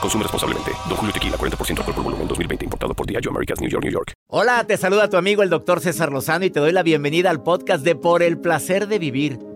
Consume responsablemente. Don Julio Tequila, 40% alcohol por volumen, 2020. Importado por Diageo Americas, New York, New York. Hola, te saluda tu amigo el doctor César Lozano y te doy la bienvenida al podcast de Por el Placer de Vivir.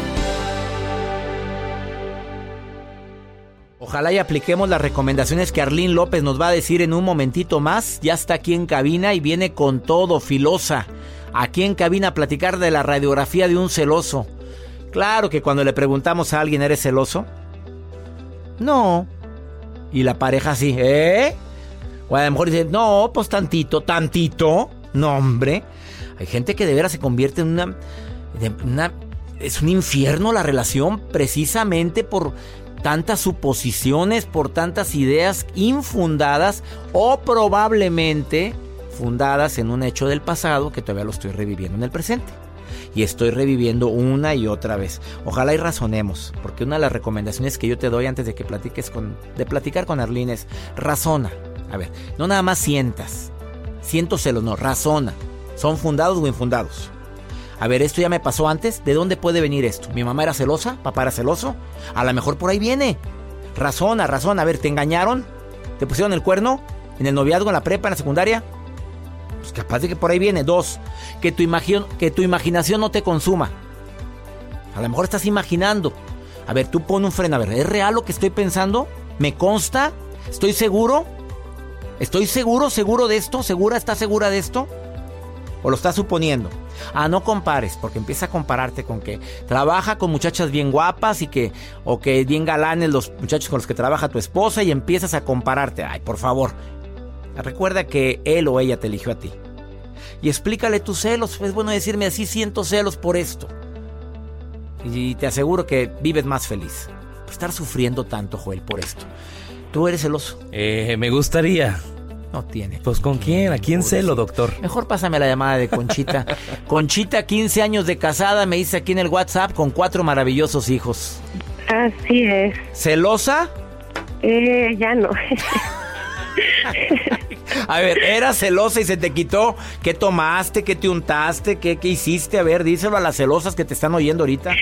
Ojalá y apliquemos las recomendaciones que Arlín López nos va a decir en un momentito más. Ya está aquí en cabina y viene con todo, filosa. Aquí en cabina a platicar de la radiografía de un celoso. Claro que cuando le preguntamos a alguien, ¿eres celoso? No. Y la pareja sí, ¿eh? O a lo mejor dice, no, pues tantito, tantito. No, hombre. Hay gente que de veras se convierte en una, una es un infierno la relación precisamente por tantas suposiciones, por tantas ideas infundadas o probablemente fundadas en un hecho del pasado que todavía lo estoy reviviendo en el presente. Y estoy reviviendo una y otra vez. Ojalá y razonemos, porque una de las recomendaciones que yo te doy antes de que platiques con, de platicar con Arlene es razona. A ver, no nada más sientas, siento celos, no, razona. ¿Son fundados o infundados? A ver, esto ya me pasó antes. ¿De dónde puede venir esto? ¿Mi mamá era celosa? ¿Papá era celoso? A lo mejor por ahí viene. Razona, razona. A ver, ¿te engañaron? ¿Te pusieron el cuerno? ¿En el noviazgo, en la prepa, en la secundaria? Pues capaz de que por ahí viene. Dos, que tu, imaginación no te consuma. A lo mejor estás imaginando. A ver, tú pon un freno. A ver, ¿es real lo que estoy pensando? ¿Me consta? ¿Estoy seguro? ¿Estoy seguro, seguro de esto? ¿Segura, estás segura de esto? ¿O lo estás suponiendo? Ah, no compares, porque empieza a compararte con que trabaja con muchachas bien guapas y que, o que bien galanes los muchachos con los que trabaja tu esposa y empiezas a compararte. Ay, por favor, recuerda que él o ella te eligió a ti. Y explícale tus celos. Es bueno decirme así siento celos por esto. Y te aseguro que vives más feliz. Estar sufriendo tanto, Joel, por esto. ¿Tú eres celoso? Eh, me gustaría. No tiene. Pues con quién, a quién celo, doctor. Mejor pásame la llamada de Conchita. Conchita, 15 años de casada, me dice aquí en el WhatsApp con cuatro maravillosos hijos. Así es. ¿Celosa? Eh, ya no. a ver, ¿era celosa y se te quitó? ¿Qué tomaste? ¿Qué te untaste? ¿Qué, qué hiciste? A ver, díselo a las celosas que te están oyendo ahorita.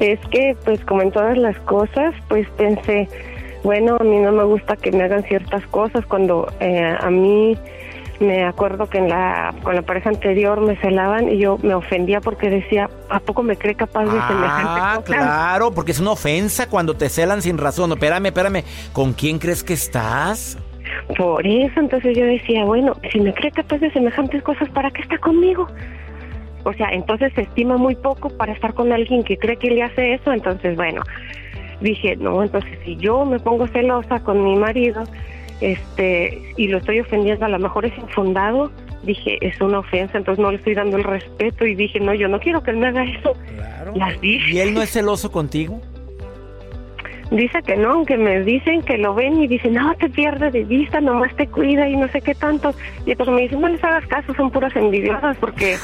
es que, pues, como en todas las cosas, pues pensé bueno, a mí no me gusta que me hagan ciertas cosas. Cuando eh, a mí me acuerdo que en la, con la pareja anterior me celaban y yo me ofendía porque decía, ¿a poco me cree capaz de semejante ah, claro, porque es una ofensa cuando te celan sin razón. espérame, espérame, ¿con quién crees que estás? Por eso, entonces yo decía, bueno, si me cree capaz de semejantes cosas, ¿para qué está conmigo? O sea, entonces se estima muy poco para estar con alguien que cree que le hace eso, entonces bueno, dije, no, entonces si yo me pongo celosa con mi marido, este, y lo estoy ofendiendo, a lo mejor es infundado, dije, es una ofensa, entonces no le estoy dando el respeto y dije, no, yo no quiero que él me haga eso. Claro. ¿Y él no es celoso contigo? Dice que no, que me dicen que lo ven y dicen, no, te pierdes de vista, nomás te cuida y no sé qué tanto. Y pues me dicen, no les hagas caso, son puras envidiosas porque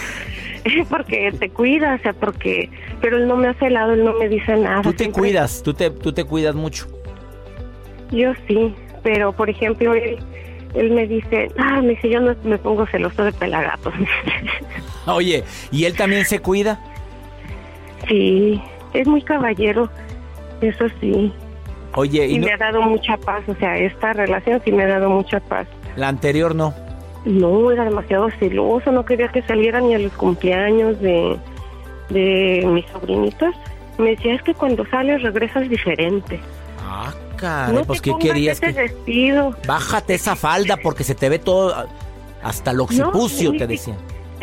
porque te cuidas, o sea, porque, pero él no me hace helado, él no me dice nada. Tú te cuidas, tú te, tú te cuidas mucho. Yo sí, pero por ejemplo, él, él me dice, ah, me dice, yo no me pongo celoso de pelagatos. Oye, ¿y él también se cuida? Sí. es muy caballero, eso sí. Oye, y, y no- me ha dado mucha paz, o sea, esta relación sí me ha dado mucha paz. la anterior no. No, era demasiado celoso, no quería que saliera ni a los cumpleaños de, de mis sobrinitos. Me decía, es que cuando sales regresas diferente. Ah, caray, no pues ¿qué querías? ese que- vestido. Bájate esa falda porque se te ve todo, hasta el occipucio, ni te decían.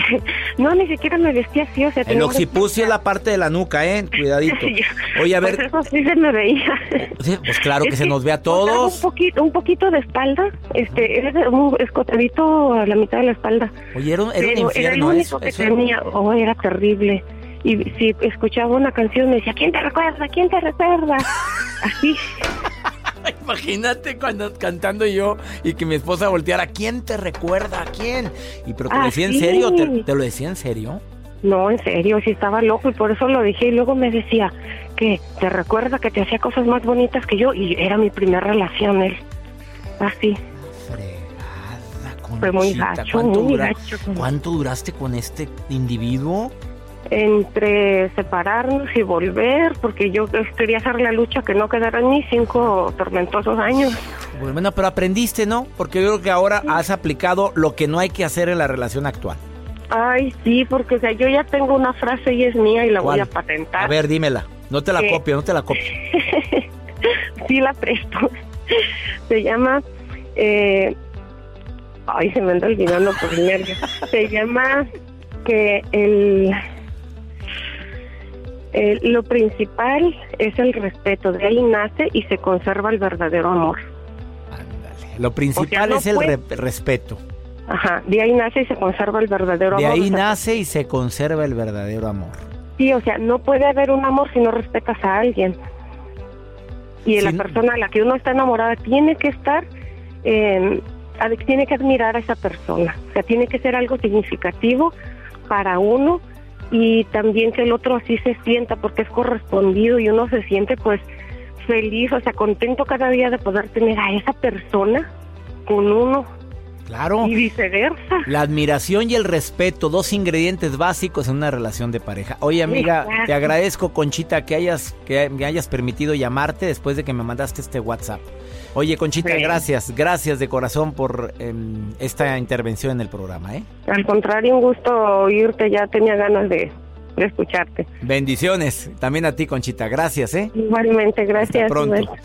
no, ni siquiera me vestía así, o sea... El occipucio es la parte de la nuca, ¿eh? Cuidadito. Oye, a Pues ver, eso sí se me veía. pues claro que Es se nos ve a sea, Un todos. poquito, un poquito de espalda, este, era un escotadito a la mitad de la espalda. Oye, era un, era un Pero era el infierno único eso. que eso. tenía, oh, era terrible. Y si escuchaba una canción me decía, ¿quién te recuerda? ¿Quién te recuerda? Así. Imagínate cuando cantando yo y que mi esposa volteara, ¿quién te recuerda? ¿A quién? Y pero te lo Ah, decía en serio, ¿Te, te lo decía en serio. No, en serio, sí estaba loco y por eso lo dije. Y luego me decía que te recuerda que te hacía cosas más bonitas que yo y era mi primera relación él. Así. Fregada, Fue muy Conchita, gacho, ¿cuánto, muy dura- gacho. ¿Cuánto duraste con este individuo? Entre separarnos y volver, porque yo quería hacer la lucha que no quedaran ni cinco tormentosos años. Bueno, pero aprendiste, ¿no? Porque yo creo que ahora has aplicado lo que no hay que hacer en la relación actual. Ay, sí, porque o sea, yo ya tengo una frase y es mía y la voy a patentar. A ver, dímela. No te la copio, no te la copio. sí la presto. Se llama... eh, ay, se me anda olvidando por nervios. Se llama que el, el- Lo principal es el respeto. De ahí nace y se conserva el verdadero amor. Lo principal no es el puede- re- respeto. Ajá, de ahí nace y se conserva el verdadero De amor. ahí O sea, nace y se conserva el verdadero amor. Sí, o sea, no puede haber un amor si no respetas a alguien. Y la persona a la que uno está enamorada tiene que estar, eh, tiene que admirar a esa persona. O sea, tiene que ser algo significativo para uno y también que el otro así se sienta porque es correspondido y uno se siente pues feliz, o sea, contento cada día de poder tener a esa persona con uno Claro. y viceversa. La admiración y el respeto, dos ingredientes básicos en una relación de pareja. Oye, amiga, Exacto. te agradezco, Conchita, que hayas, que me hayas permitido llamarte después de que me mandaste este WhatsApp. Oye, Conchita, Sí. gracias, gracias de corazón por em, esta intervención en el programa, ¿eh? Al contrario, un gusto oírte, ya tenía ganas de, de escucharte. Bendiciones. También a ti, Conchita. Gracias, ¿eh? Igualmente, gracias. Hasta pronto. Igual.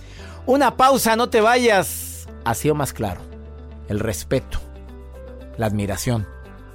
Una pausa, no te vayas. Ha sido más claro. El respeto, la admiración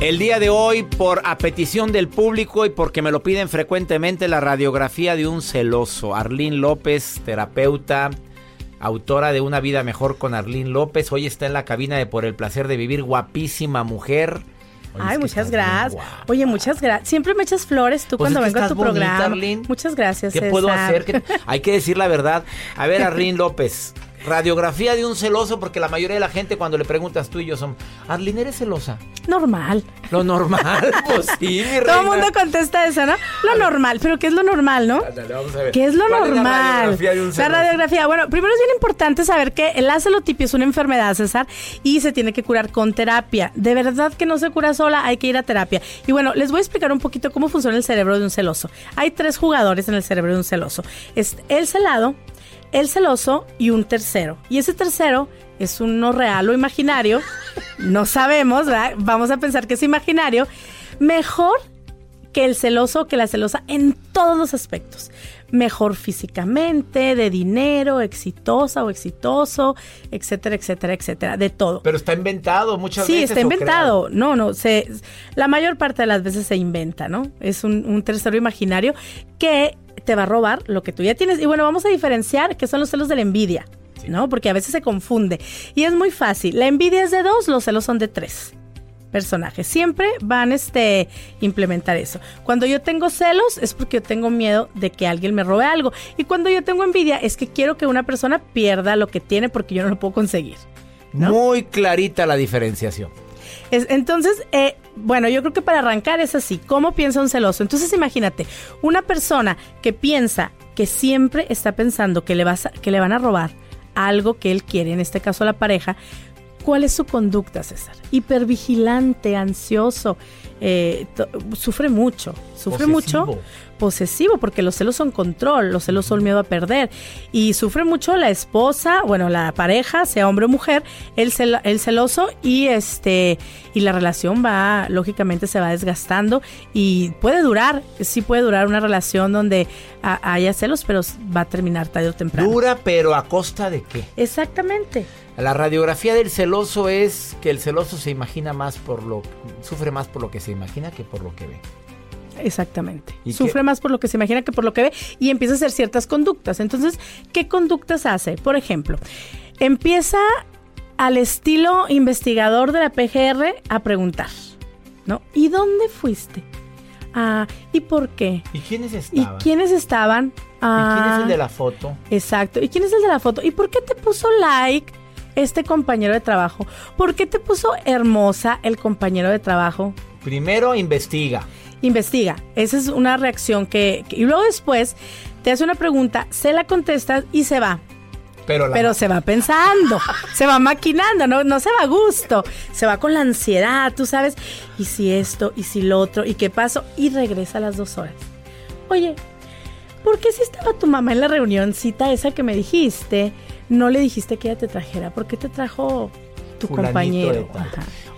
El día de hoy, por a petición del público y porque me lo piden frecuentemente, la radiografía de un celoso. Arlín López, terapeuta, autora de Una vida mejor con Arlín López. Hoy está en la cabina de Por el placer de vivir, guapísima mujer. Oye, Ay, muchas gracias. Oye, muchas gracias. Siempre me echas flores tú Pues cuando vengo a tu bonita, programa. Arlene. Muchas gracias. ¿Qué puedo hacer? ¿Qué- Hay que decir la verdad. A ver, Arlín López, radiografía de un celoso, porque la mayoría de la gente cuando le preguntas tú y yo son, Arlín, ¿eres celosa? Normal. Lo normal, pues sí, mi Todo el mundo contesta eso, ¿no? Lo normal. Pero ¿qué es lo normal, no? Ándale, vamos a ver. ¿Qué es lo ¿Cuál normal? la radiografía de un La celoso? radiografía. Bueno, primero es bien importante saber que la celotipia es una enfermedad, César, y se tiene que curar con terapia. De verdad que no se cura sola, hay que ir a terapia. Y bueno, les voy a explicar un poquito cómo funciona el cerebro de un celoso. Hay tres jugadores en el cerebro de un celoso. Es el celado, el celoso y un tercero. Y ese tercero es uno real o imaginario. No sabemos, ¿verdad? Vamos a pensar que es imaginario. Mejor que el celoso o que la celosa en todos los aspectos. mejor físicamente, de dinero, exitosa o exitoso, etcétera, etcétera, etcétera, de todo. Pero está inventado muchas sí, veces. está o inventado. creado. No, no, se, la mayor parte de las veces se inventa, ¿no? Es un, un tercero imaginario que te va a robar lo que tú ya tienes. Y bueno, vamos a diferenciar qué son los celos de la envidia, ¿no? Porque a veces se confunde. Y es muy fácil. La envidia es de dos, los celos son de tres personajes. Siempre van este implementar eso. Cuando yo tengo celos es porque yo tengo miedo de que alguien me robe algo. Y cuando yo tengo envidia es que quiero que una persona pierda lo que tiene porque yo no lo puedo conseguir. ¿no? Muy clarita la diferenciación. Es- entonces, eh, bueno, yo creo que para arrancar es así. ¿Cómo piensa un celoso? Entonces, imagínate, una persona que piensa que siempre está pensando que le, vas a- que le van a robar algo que él quiere, en este caso la pareja, ¿cuál es su conducta, César? Hipervigilante, ansioso, eh, sufre mucho, sufre Posesivo. mucho posesivo, porque los celos son control, los celos son miedo a perder. Y sufre mucho la esposa, bueno, la pareja, sea hombre o mujer, el, cel- el celoso y este y la relación va, lógicamente se va desgastando y puede durar, sí puede durar una relación donde haya celos, pero va a terminar tarde o temprano. Dura, pero a costa de qué? Exactamente. La radiografía del celoso es que el celoso se imagina más por lo sufre más por lo que se imagina que por lo que ve. Exactamente. ¿Y Sufre qué? más por lo que se imagina que por lo que ve y empieza a hacer ciertas conductas. Entonces, ¿qué conductas hace? Por ejemplo, empieza al estilo investigador de la PGR a preguntar, ¿no? ¿Y dónde fuiste? Ah, ¿y por qué? ¿Y quiénes ¿Y estaban? quiénes estaban? ¿Y quién es Ah, el de la foto? Exacto. ¿Y quién es el de la foto? ¿Y por qué te puso like este compañero de trabajo? ¿Por qué te puso hermosa el compañero de trabajo? Primero investiga. Investiga. Esa es una reacción que, que- Y luego después te hace una pregunta, se la contestas y se va. Pero, la- Pero se va pensando, se va maquinando, no, no se va a gusto, se va con la ansiedad, tú sabes, y si esto, y si lo otro, y qué pasó, y regresa a las dos horas. Oye, ¿por qué si estaba tu mamá en la reunioncita esa que me dijiste, no le dijiste que ella te trajera? ¿Por qué te trajo tu fulanito compañero?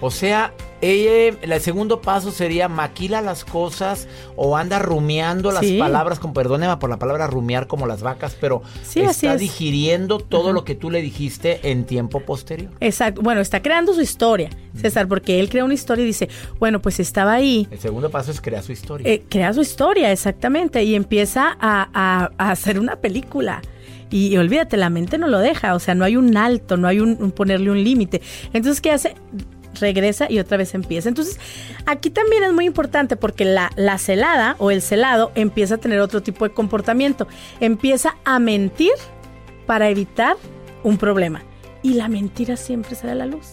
O sea, ella, el segundo paso sería maquila las cosas o anda rumiando las Sí. palabras, con perdóneme por la palabra rumiar como las vacas, pero Sí, está es. digiriendo todo lo que tú le dijiste en tiempo posterior. Exacto. Bueno, está creando su historia, César, porque él crea una historia y dice, bueno, pues estaba ahí. El segundo paso es crear su historia. Eh, crea su historia, exactamente, y empieza a, a- a hacer una película. Y, olvídate, la mente no lo deja, o sea, no hay un alto, no hay un, ponerle un límite. Entonces, ¿qué hace? Regresa y otra vez empieza. Entonces, aquí también es muy importante porque la, la celada o el celado empieza a tener otro tipo de comportamiento. Empieza a mentir para evitar un problema. Y la mentira siempre sale a la luz.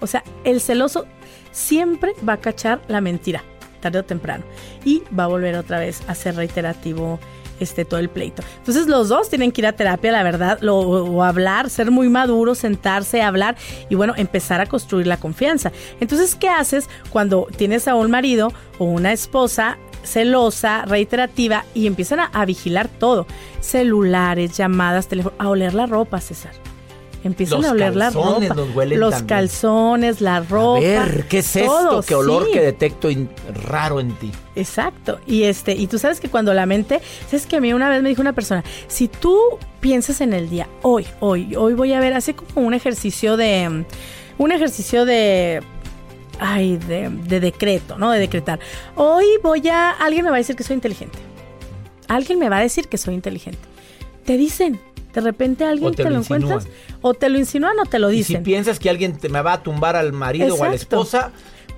O sea, el celoso siempre va a cachar la mentira, tarde o temprano. Y va a volver otra vez a ser reiterativo este, todo el pleito. Entonces los dos tienen que ir a terapia, la verdad, lo- o hablar, ser muy maduros, sentarse, hablar y bueno, empezar a construir la confianza. Entonces, ¿qué haces cuando tienes a un marido o una esposa celosa, reiterativa y empiezan a, a vigilar todo? Celulares, llamadas, teléfono, a oler la ropa, César. Empiezan Los a oler la ropa. los huelen los también. calzones, la ropa. a ver, ¿qué es esto? ¿Qué olor sí. que detecto raro en ti? Exacto. Y este, y tú sabes que cuando la mente, sabes que a mí una vez me dijo una persona, si tú piensas en el día, hoy, hoy, hoy voy a ver, hace como un ejercicio de, un ejercicio de, ay, de, de decreto, ¿no? De decretar. Hoy voy a, alguien me va a decir que soy inteligente. Alguien me va a decir que soy inteligente. Te dicen, de repente alguien O te te, lo lo encuentras. O te lo insinúan o te lo Y si dicen. piensas que alguien te me va a tumbar al marido o a la esposa,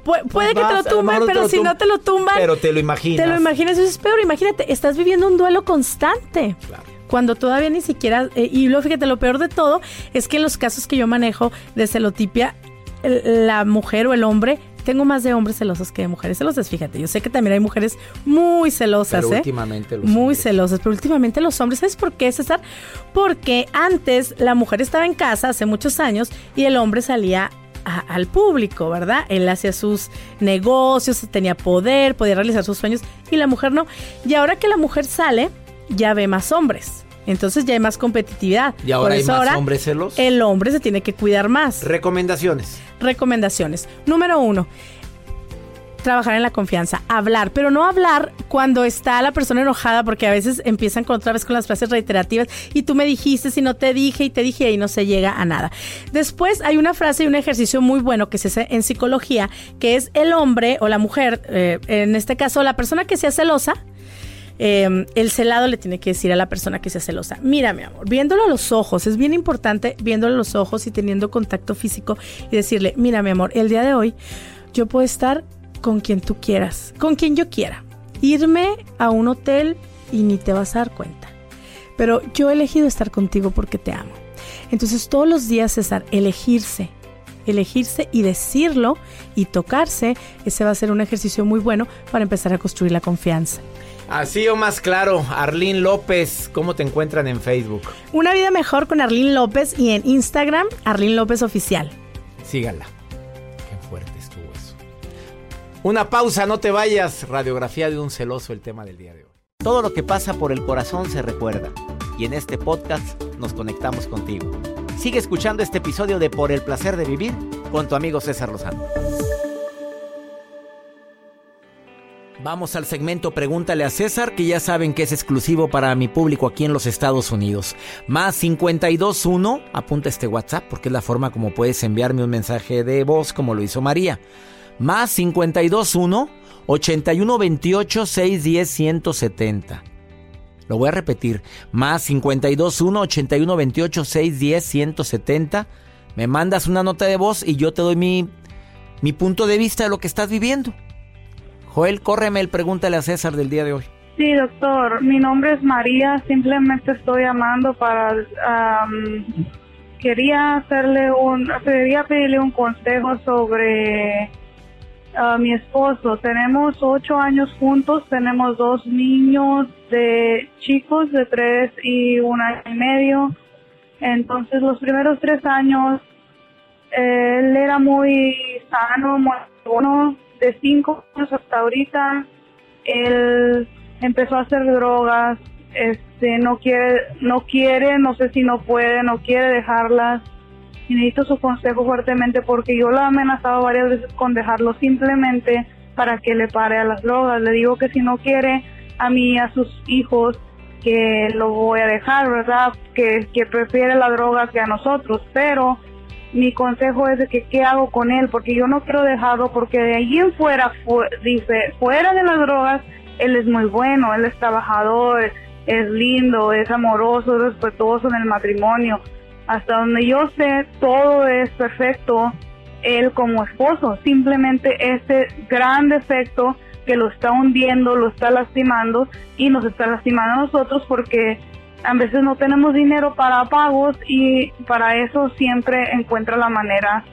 Pu- puede que te vas, lo tumben, pero lo si tum- no te lo tumban, pero te lo imaginas. Te lo imaginas, eso es peor. Imagínate, estás viviendo un duelo constante. Claro. Cuando todavía ni siquiera. eh, y luego fíjate, lo peor de todo es que en los casos que yo manejo de celotipia, el- la mujer o el hombre. Tengo más de hombres celosos que de mujeres celosas, fíjate. Yo sé que también hay mujeres muy celosas, Pero ¿eh? últimamente los Muy hombres. celosas, pero últimamente los hombres, ¿sabes por qué, César? Porque antes la mujer estaba en casa hace muchos años y el hombre salía a- al público, ¿verdad? Él hacía sus negocios, tenía poder, podía realizar sus sueños y la mujer no. Y ahora que la mujer sale, ya ve más hombres. Entonces ya hay más competitividad. Y ahora Por hay eso más ahora hombres celosos. El hombre se tiene que cuidar más. Recomendaciones. Recomendaciones. Número uno. trabajar en la confianza, hablar, pero no hablar cuando está la persona enojada, porque a veces empiezan con, otra vez con las frases reiterativas y tú me dijiste, si no te dije y te dije y no se llega a nada. Después hay una frase y un ejercicio muy bueno que se hace en psicología, que es el hombre o la mujer, eh, en este caso la persona que sea celosa, eh, el celado le tiene que decir a la persona que sea celosa, mira mi amor, viéndolo a los ojos, es bien importante viéndolo a los ojos y teniendo contacto físico y decirle, mira mi amor, el día de hoy yo puedo estar con quien tú quieras, con quien yo quiera. Irme a un hotel y ni te vas a dar cuenta. Pero yo he elegido estar contigo porque te amo. Entonces todos los días, César, elegirse, elegirse y decirlo y tocarse, ese va a ser un ejercicio muy bueno para empezar a construir la confianza. Así o más claro, Arlín López, ¿cómo te encuentran en Facebook? Una vida mejor con Arlín López y en Instagram, Arlín López Oficial. Síganla. Una pausa, no te vayas. Radiografía de un celoso, el tema del día de hoy. Todo lo que pasa por el corazón se recuerda. Y en este podcast nos conectamos contigo. Sigue escuchando este episodio de Por el placer de vivir con tu amigo César Lozano. Vamos al segmento Pregúntale a César, que ya saben que es exclusivo para mi público aquí en los Estados Unidos. Más 521, apunta este WhatsApp porque es la forma como puedes enviarme un mensaje de voz como lo hizo María más 521 8128 610 170. Lo voy a repetir. Más 521 8128 610 170. Me mandas una nota de voz y yo te doy mi, mi punto de vista de lo que estás viviendo. Joel, córreme el pregúntale a César del día de hoy. Sí, doctor. Mi nombre es María. Simplemente estoy llamando para. quería hacerle un. Quería pedirle un consejo sobre mi esposo. Tenemos ocho años juntos, tenemos dos niños de chicos de tres y un año y medio. Entonces los primeros tres años él era muy sano, muy bueno. De cinco años hasta ahorita él empezó a hacer drogas. Este no quiere, no quiere, no sé si no puede, no quiere dejarlas y necesito su consejo fuertemente porque yo lo he amenazado varias veces con dejarlo simplemente para que le pare a las drogas. Le digo que si no quiere a mí a sus hijos, que lo voy a dejar, ¿verdad? Que, que prefiere la droga que a nosotros, pero mi consejo es de que qué hago con él, porque yo no quiero dejarlo, porque de allí en fuera, dice, fuera de las drogas, él es muy bueno, él es trabajador, es lindo, es amoroso, es respetuoso en el matrimonio, hasta donde yo sé, todo es perfecto él como esposo. Simplemente ese gran defecto que lo está hundiendo, lo está lastimando y nos está lastimando a nosotros porque a veces no tenemos dinero para pagos y para eso siempre encuentra la manera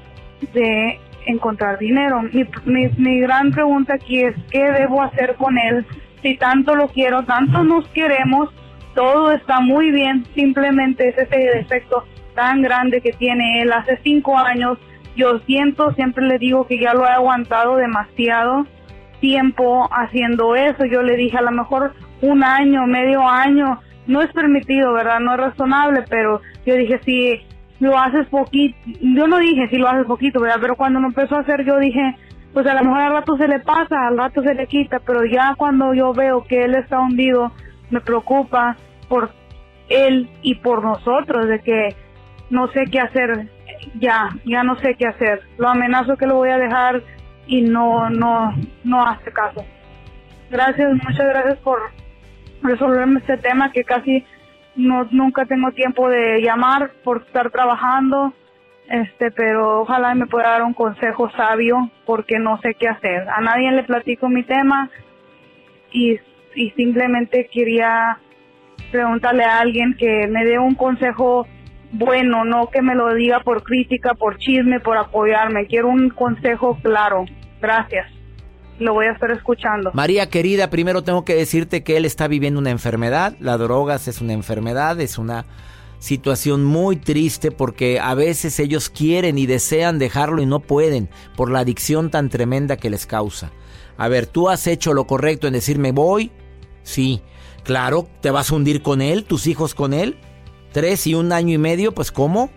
de encontrar dinero. Mi, mi, mi gran pregunta aquí es, ¿qué debo hacer con él? Si tanto lo quiero, tanto nos queremos, todo está muy bien, simplemente es ese defecto tan grande que tiene él hace cinco años. Yo siento, siempre le digo que ya lo he aguantado demasiado tiempo haciendo eso. Yo le dije a lo mejor un año, medio año, no es permitido, ¿verdad? No es razonable, pero yo dije, si lo haces poquito, yo no dije si lo haces poquito, ¿verdad? Pero cuando me empezó a hacer, yo dije, pues a lo mejor al rato se le pasa, al rato se le quita, pero ya cuando yo veo que él está hundido, me preocupa por él y por nosotros, de que no sé qué hacer, ya, ya no sé qué hacer. Lo amenazo que lo voy a dejar y no, no, no hace caso. Gracias, muchas gracias por resolverme este tema que casi no, nunca tengo tiempo de llamar por estar trabajando, este, pero ojalá me pueda dar un consejo sabio porque no sé qué hacer. A nadie le platico mi tema y, y simplemente quería preguntarle a alguien que me dé un consejo bueno, no que me lo diga por crítica, por chisme, por apoyarme. Quiero un consejo claro. Gracias. Lo voy a estar escuchando. María querida, primero tengo que decirte que él está viviendo una enfermedad. La drogas es una enfermedad, es una situación muy triste porque a veces ellos quieren y desean dejarlo y no pueden por la adicción tan tremenda que les causa. A ver, ¿tú has hecho lo correcto en decirme voy? Sí. Claro, ¿te vas a hundir con él, tus hijos con él? tres y un año y medio, pues ¿cómo?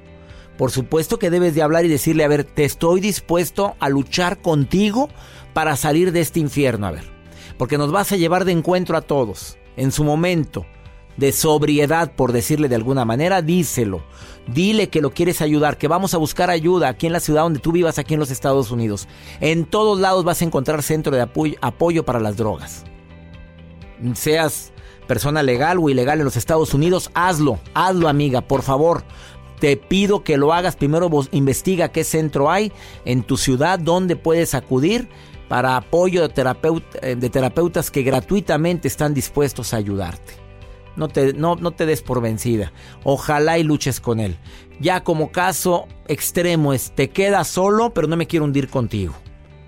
Por supuesto que debes de hablar y decirle, a ver, te estoy dispuesto a luchar contigo para salir de este infierno, a ver, porque nos vas a llevar de encuentro a todos en su momento de sobriedad, por decirle de alguna manera, díselo. Dile que lo quieres ayudar, que vamos a buscar ayuda aquí en la ciudad donde tú vivas, aquí en los Estados Unidos. En todos lados vas a encontrar centro de apoyo, apoyo para las drogas. Seas persona legal o ilegal en los Estados Unidos, hazlo, hazlo amiga, por favor. Te pido que lo hagas. Primero investiga qué centro hay en tu ciudad, donde puedes acudir para apoyo de, eh, de terapeutas que gratuitamente están dispuestos a ayudarte. No te, no, no te des por vencida. Ojalá y luches con él. Ya como caso extremo es, te quedas solo, pero no me quiero hundir contigo.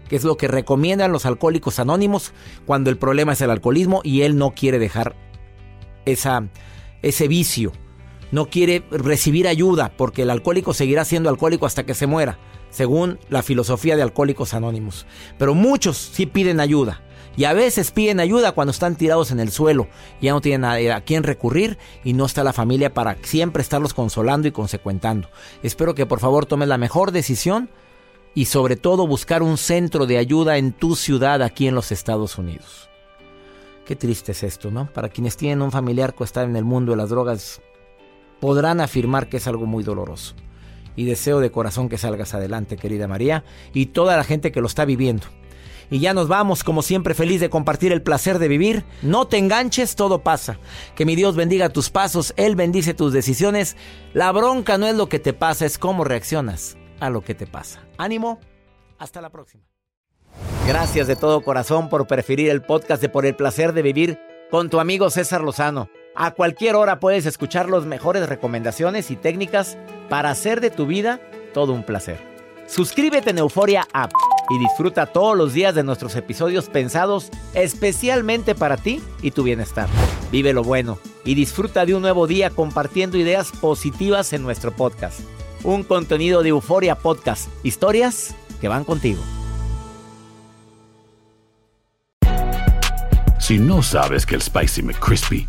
Que es lo que recomiendan los alcohólicos anónimos cuando el problema es el alcoholismo y él no quiere dejar esa, ese vicio. No quiere recibir ayuda porque el alcohólico seguirá siendo alcohólico hasta que se muera, según la filosofía de alcohólicos anónimos. Pero muchos sí piden ayuda. Y a veces piden ayuda cuando están tirados en el suelo, ya no tienen a, a quién recurrir y no está la familia para siempre estarlos consolando y consecuentando. Espero que por favor tomes la mejor decisión y sobre todo buscar un centro de ayuda en tu ciudad aquí en los Estados Unidos. Qué triste es esto, ¿no? Para quienes tienen un familiar que está en el mundo de las drogas, podrán afirmar que es algo muy doloroso. Y deseo de corazón que salgas adelante, querida María, y toda la gente que lo está viviendo. Y ya nos vamos, como siempre, feliz de compartir el placer de vivir. No te enganches, todo pasa. Que mi Dios bendiga tus pasos, Él bendice tus decisiones. La bronca no es lo que te pasa, es cómo reaccionas a lo que te pasa. Ánimo, hasta la próxima. Gracias de todo corazón por preferir el podcast de Por el placer de vivir con tu amigo César Lozano. A cualquier hora puedes escuchar las mejores recomendaciones y técnicas para hacer de tu vida todo un placer. Suscríbete en Euforia App y disfruta todos los días de nuestros episodios pensados especialmente para ti y tu bienestar. Vive lo bueno y disfruta de un nuevo día compartiendo ideas positivas en nuestro podcast. Un contenido de Euforia Podcast, historias que van contigo. Si no sabes que el Spicy McCrispy